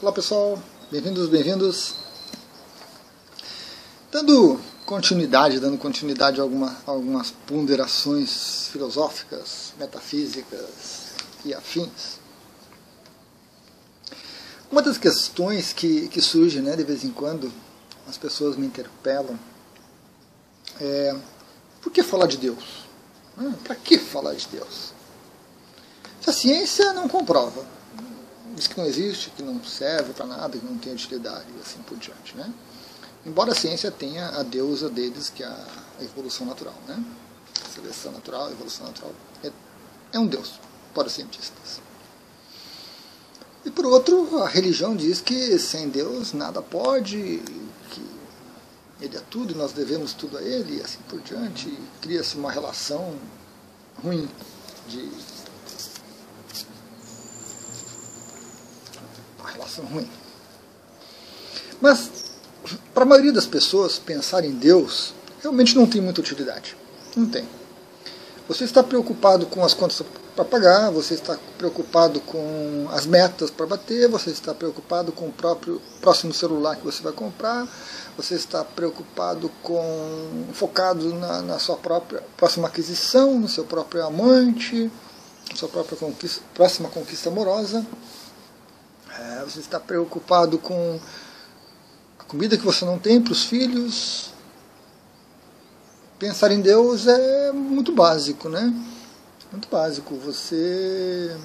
Olá pessoal, bem-vindos, bem-vindos. Dando continuidade, dando continuidade a alguma, algumas ponderações filosóficas, metafísicas e afins. Uma das questões que, que surge né, de vez em quando, as pessoas me interpelam, é por que falar de Deus? Hum, Para que falar de Deus? Se a ciência não comprova, diz que não existe, que não serve para nada, que não tem utilidade e assim por diante. Né? Embora a ciência tenha a deusa deles, que é a evolução natural. Né? Seleção natural, evolução natural é, é um deus para os cientistas. E por outro, a religião diz que sem Deus nada pode, que ele é tudo, nós devemos tudo a ele, e assim por diante. Cria-se uma relação ruim de. Ruim. Mas, para a maioria das pessoas, pensar em Deus realmente não tem muita utilidade. Não tem. Você está preocupado com as contas para pagar, você está preocupado com as metas para bater, você está preocupado com o próprio próximo celular que você vai comprar, você está preocupado com focado na, na sua própria próxima aquisição, no seu próprio amante, na sua própria conquista, próxima conquista amorosa. É, você está preocupado com a comida que você não tem para os filhos. Pensar em Deus é muito básico, né? Muito básico. Você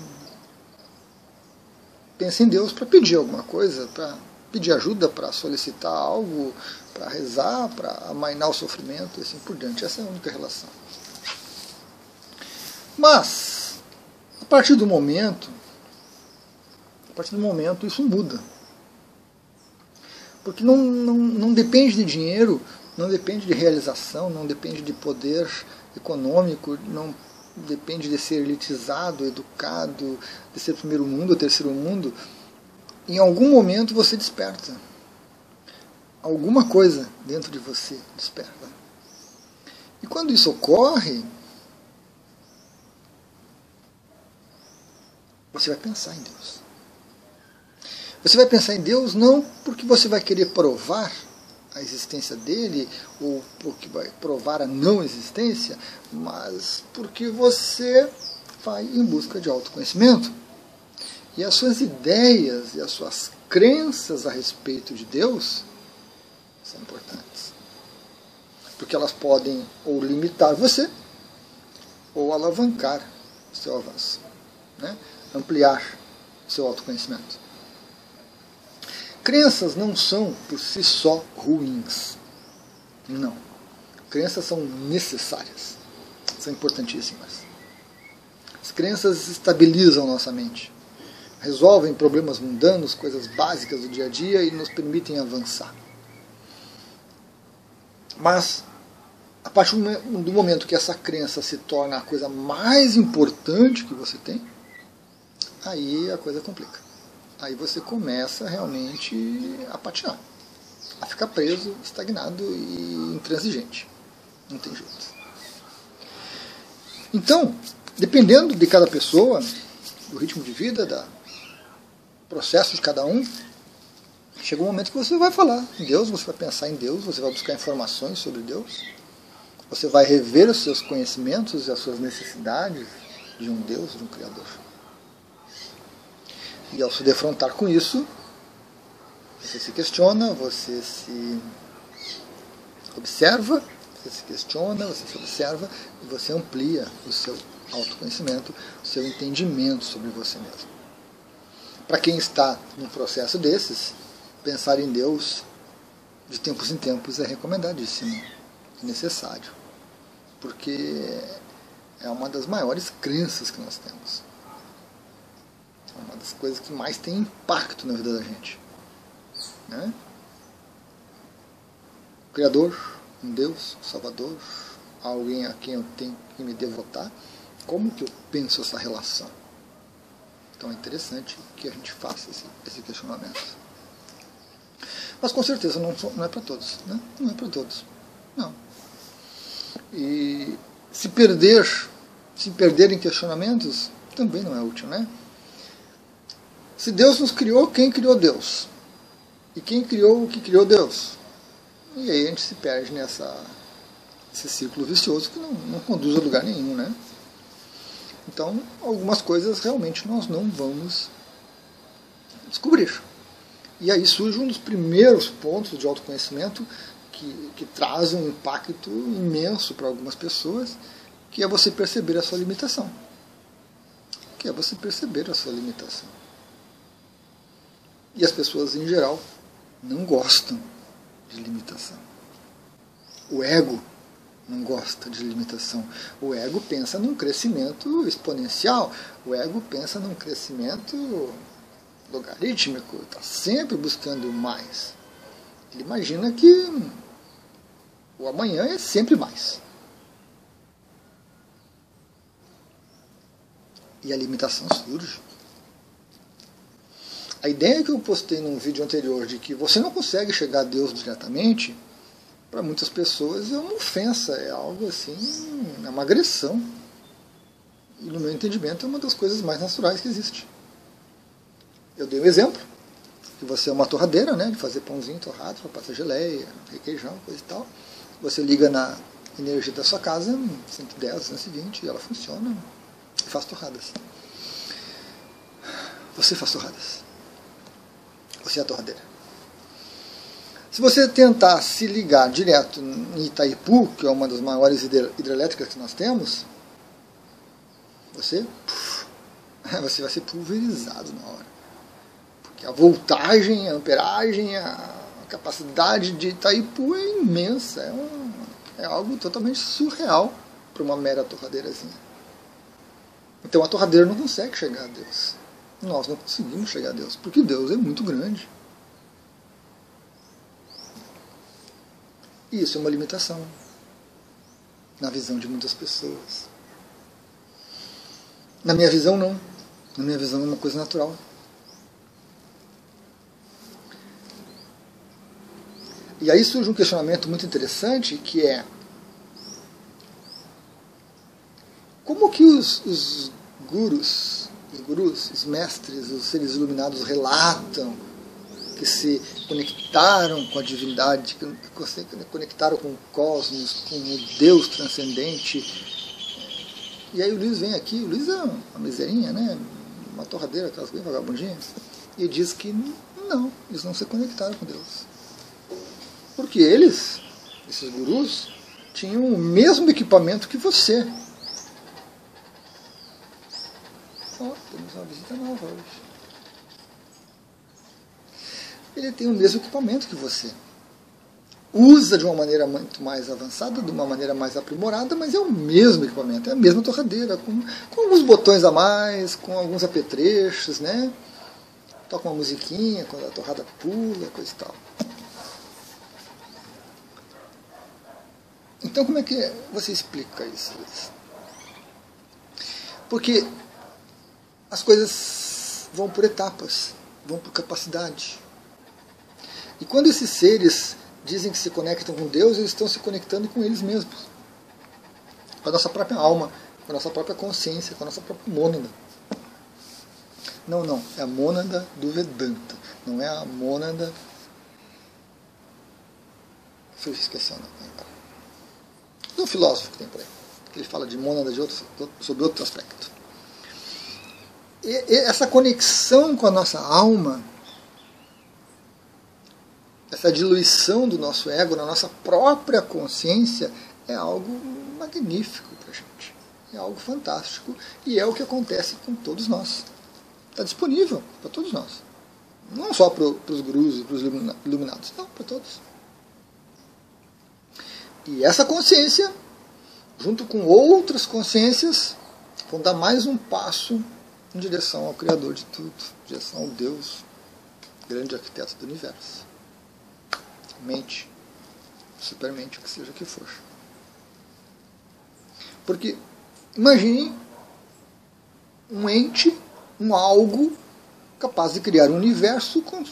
pensa em Deus para pedir alguma coisa, para pedir ajuda, para solicitar algo, para rezar, para amainar o sofrimento e assim por diante. Essa é a única relação. Mas, a partir do momento, a partir do momento isso muda. Porque não, não, não depende de dinheiro, não depende de realização, não depende de poder econômico, não depende de ser elitizado, educado, de ser primeiro mundo ou terceiro mundo. Em algum momento você desperta. Alguma coisa dentro de você desperta. E quando isso ocorre, você vai pensar em Deus. Você vai pensar em Deus não porque você vai querer provar a existência dele ou porque vai provar a não existência, mas porque você vai em busca de autoconhecimento. E as suas ideias e as suas crenças a respeito de Deus são importantes. Porque elas podem ou limitar você ou alavancar o seu avanço, né? ampliar o seu autoconhecimento. Crenças não são por si só ruins. Não. Crenças são necessárias. São importantíssimas. As crenças estabilizam nossa mente. Resolvem problemas mundanos, coisas básicas do dia a dia e nos permitem avançar. Mas, a partir do momento que essa crença se torna a coisa mais importante que você tem, aí a coisa complica aí você começa realmente a patinar, a ficar preso, estagnado e intransigente. Não tem jeito. Então, dependendo de cada pessoa, do ritmo de vida, do processo de cada um, chega um momento que você vai falar em Deus, você vai pensar em Deus, você vai buscar informações sobre Deus, você vai rever os seus conhecimentos e as suas necessidades de um Deus, de um Criador. E ao se defrontar com isso, você se questiona, você se observa, você se questiona, você se observa e você amplia o seu autoconhecimento, o seu entendimento sobre você mesmo. Para quem está num processo desses, pensar em Deus de tempos em tempos é recomendadíssimo, é necessário, porque é uma das maiores crenças que nós temos. É uma das coisas que mais tem impacto na vida da gente. Né? Criador, um Deus, um Salvador, alguém a quem eu tenho que me devotar. Como que eu penso essa relação? Então é interessante que a gente faça esse, esse questionamento. Mas com certeza não, não é para todos. Né? Não é para todos. Não. E se perder, se perder em questionamentos, também não é útil, né? Se Deus nos criou, quem criou Deus? E quem criou o que criou Deus? E aí a gente se perde nessa esse círculo vicioso que não, não conduz a lugar nenhum, né? Então, algumas coisas realmente nós não vamos descobrir. E aí surge um dos primeiros pontos de autoconhecimento que, que traz um impacto imenso para algumas pessoas, que é você perceber a sua limitação. Que é você perceber a sua limitação. E as pessoas, em geral, não gostam de limitação. O ego não gosta de limitação. O ego pensa num crescimento exponencial. O ego pensa num crescimento logarítmico, está sempre buscando mais. Ele imagina que o amanhã é sempre mais. E a limitação surge. A ideia que eu postei num vídeo anterior de que você não consegue chegar a Deus diretamente para muitas pessoas é uma ofensa, é algo assim, é uma agressão. E no meu entendimento é uma das coisas mais naturais que existe. Eu dei um exemplo, que você é uma torradeira, né, de fazer pãozinho torrado, passar geleia, requeijão, coisa e tal. Você liga na energia da sua casa, 110, 220, e ela funciona e faz torradas. Você faz torradas. Você é a torradeira. Se você tentar se ligar direto em Itaipu, que é uma das maiores hidrelétricas que nós temos, você, você vai ser pulverizado na hora. Porque a voltagem, a amperagem, a capacidade de Itaipu é imensa. É, um, é algo totalmente surreal para uma mera torradeirazinha. Então a torradeira não consegue chegar a Deus. Nós não conseguimos chegar a Deus, porque Deus é muito grande. E isso é uma limitação na visão de muitas pessoas. Na minha visão, não. Na minha visão, é uma coisa natural. E aí surge um questionamento muito interessante que é como que os, os gurus, gurus, os mestres, os seres iluminados relatam que se conectaram com a divindade, que se conectaram com o cosmos, com o Deus transcendente. E aí o Luiz vem aqui, o Luiz é uma miserinha, né? uma torradeira, aquelas bem vagabundinhas, e diz que não, eles não se conectaram com Deus. Porque eles, esses gurus, tinham o mesmo equipamento que você. Uma visita nova hoje ele tem o mesmo equipamento que você. Usa de uma maneira muito mais avançada, de uma maneira mais aprimorada, mas é o mesmo equipamento, é a mesma torradeira, com, com alguns botões a mais, com alguns apetrechos, né? Toca uma musiquinha quando a torrada pula, coisa e tal. Então como é que você explica isso? Porque as coisas vão por etapas, vão por capacidade. E quando esses seres dizem que se conectam com Deus, eles estão se conectando com eles mesmos. Com a nossa própria alma, com a nossa própria consciência, com a nossa própria mônada. Não, não, é a mônada do Vedanta, não é a mônada. Eu esquecer Do filósofo que tem por aí, que ele fala de mônada de outro, sobre outro aspecto. Essa conexão com a nossa alma essa diluição do nosso ego na nossa própria consciência é algo magnífico para a gente. É algo fantástico e é o que acontece com todos nós. Está disponível para todos nós. Não só para os gurus e para os iluminados, não, para todos. E essa consciência, junto com outras consciências, vão dar mais um passo em direção ao Criador de tudo, em direção ao Deus, grande arquiteto do universo mente, supermente, o que seja que for. Porque imagine um ente, um algo capaz de criar um universo com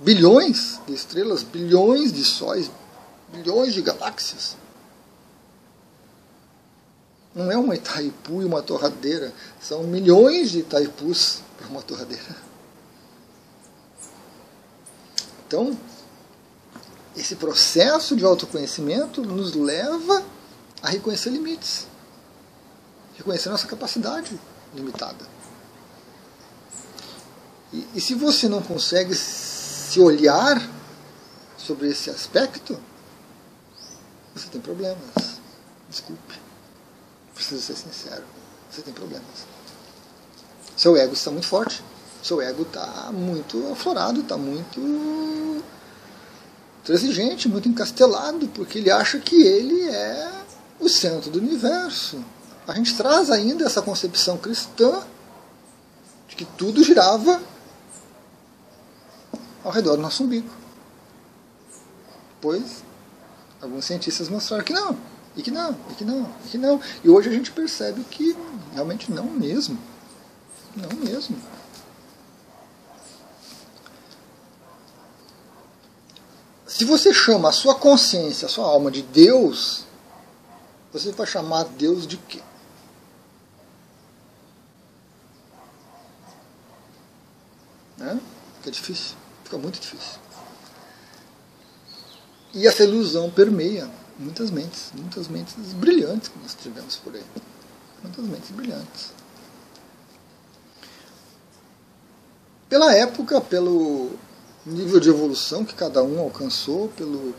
bilhões de estrelas, bilhões de sóis, bilhões de galáxias. Não é uma Itaipu e uma torradeira, são milhões de Itaipus para uma torradeira. Então, esse processo de autoconhecimento nos leva a reconhecer limites, reconhecer nossa capacidade limitada. E, e se você não consegue se olhar sobre esse aspecto, você tem problemas. Desculpe. Preciso ser sincero. Você tem problemas. Seu ego está muito forte. Seu ego está muito aflorado, está muito transigente, muito encastelado, porque ele acha que ele é o centro do universo. A gente traz ainda essa concepção cristã de que tudo girava ao redor do nosso umbigo. Pois alguns cientistas mostraram que não, e que não, e que não, e que não. E hoje a gente percebe que realmente não mesmo. Não mesmo. Se você chama a sua consciência, a sua alma de Deus, você vai chamar Deus de quê? Né? Fica difícil, fica muito difícil. E essa ilusão permeia muitas mentes, muitas mentes brilhantes que nós tivemos por aí. Muitas mentes brilhantes. Pela época, pelo nível de evolução que cada um alcançou, pelo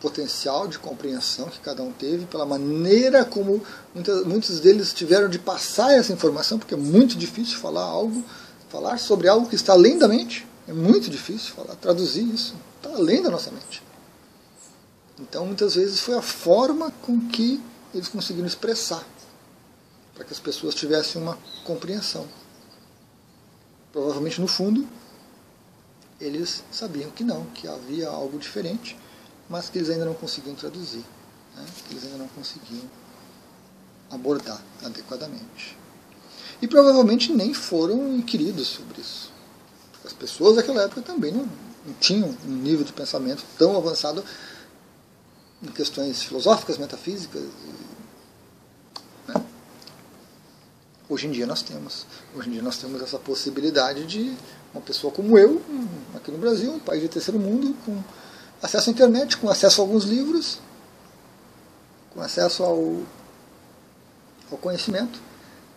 potencial de compreensão que cada um teve, pela maneira como muitas, muitos deles tiveram de passar essa informação, porque é muito difícil falar algo, falar sobre algo que está além da mente. É muito difícil falar, traduzir isso. Está além da nossa mente. Então, muitas vezes foi a forma com que eles conseguiram expressar, para que as pessoas tivessem uma compreensão. Provavelmente, no fundo, eles sabiam que não, que havia algo diferente, mas que eles ainda não conseguiam traduzir, né? que eles ainda não conseguiam abordar adequadamente. E provavelmente nem foram inquiridos sobre isso. As pessoas daquela época também não, não tinham um nível de pensamento tão avançado em questões filosóficas, metafísicas. Né? Hoje em dia nós temos. Hoje em dia nós temos essa possibilidade de uma pessoa como eu, aqui no Brasil, um país de terceiro mundo, com acesso à internet, com acesso a alguns livros, com acesso ao, ao conhecimento,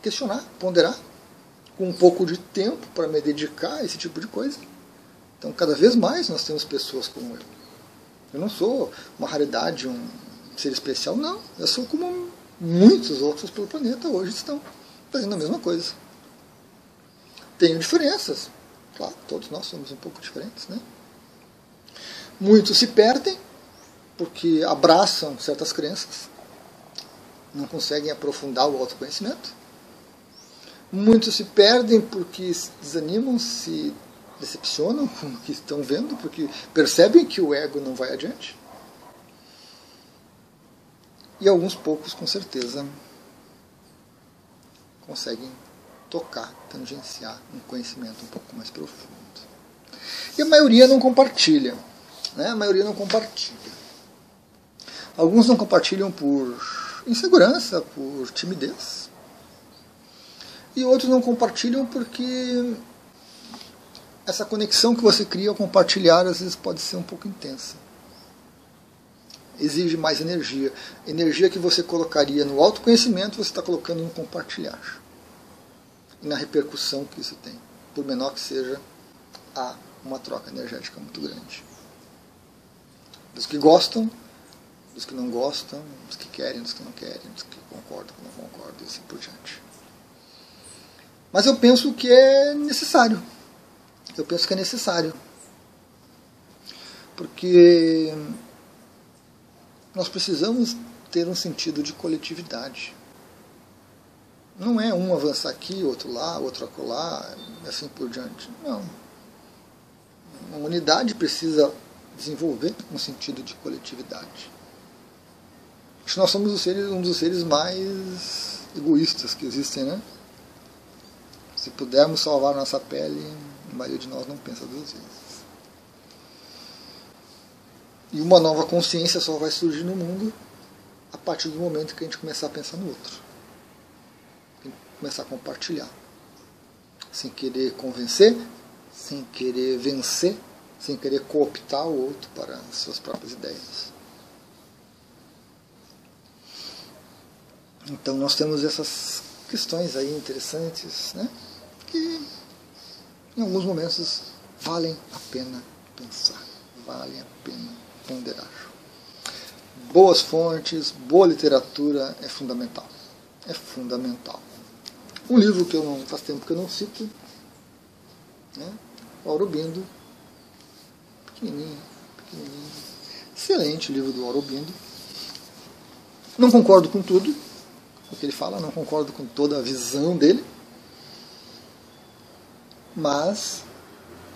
questionar, ponderar, com um pouco de tempo para me dedicar a esse tipo de coisa. Então, cada vez mais nós temos pessoas como eu. Eu não sou uma raridade, um ser especial, não. Eu sou como muitos outros pelo planeta hoje estão fazendo a mesma coisa. Tenho diferenças. Claro, todos nós somos um pouco diferentes, né? Muitos se perdem porque abraçam certas crenças, não conseguem aprofundar o autoconhecimento. Muitos se perdem porque desanimam, se decepcionam com o que estão vendo, porque percebem que o ego não vai adiante. E alguns poucos, com certeza, conseguem tocar, tangenciar um conhecimento um pouco mais profundo. E a maioria não compartilha. Né? A maioria não compartilha. Alguns não compartilham por insegurança, por timidez. E outros não compartilham porque essa conexão que você cria ao compartilhar às vezes pode ser um pouco intensa. Exige mais energia. Energia que você colocaria no autoconhecimento, você está colocando no compartilhar. E na repercussão que isso tem. Por menor que seja, há uma troca energética muito grande. Dos que gostam, dos que não gostam, dos que querem, dos que não querem, dos que concordam, que não concordam, e assim por diante. Mas eu penso que é necessário eu penso que é necessário. Porque nós precisamos ter um sentido de coletividade. Não é um avançar aqui, outro lá, outro acolá, assim por diante. Não. A humanidade precisa desenvolver um sentido de coletividade. Acho que nós somos um dos seres mais egoístas que existem, né? Se pudermos salvar nossa pele, a maioria de nós não pensa duas vezes. E uma nova consciência só vai surgir no mundo a partir do momento que a gente começar a pensar no outro. Começar a compartilhar. Sem querer convencer, sem querer vencer, sem querer cooptar o outro para as suas próprias ideias. Então nós temos essas questões aí interessantes, né? que em alguns momentos valem a pena pensar, valem a pena ponderar. Boas fontes, boa literatura é fundamental. É fundamental. Um livro que eu não faz tempo que eu não cito, né? o Aurobindo, pequenininho, pequenininho. Excelente livro do Aurobindo. Não concordo com tudo o que ele fala, não concordo com toda a visão dele, mas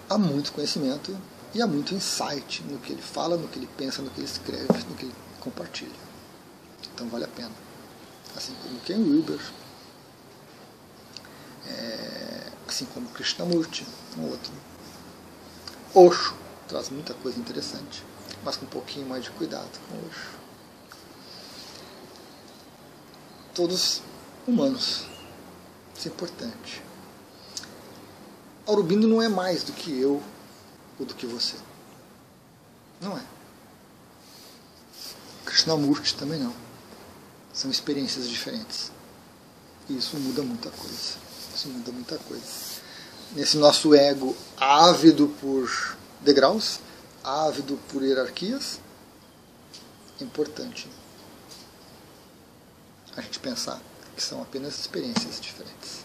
há muito conhecimento e há muito insight no que ele fala, no que ele pensa, no que ele escreve, no que ele compartilha. Então vale a pena. Assim como Ken Wilber, é, assim como Krishnamurti, um outro. Osho traz muita coisa interessante, mas com um pouquinho mais de cuidado com Osho. Todos humanos. Isso é importante. Aurobindo não é mais do que eu ou do que você. Não é. Krishnamurti também não. São experiências diferentes. E isso muda muita coisa. Isso muda muita coisa. Nesse nosso ego ávido por degraus, ávido por hierarquias, é importante a gente pensar que são apenas experiências diferentes.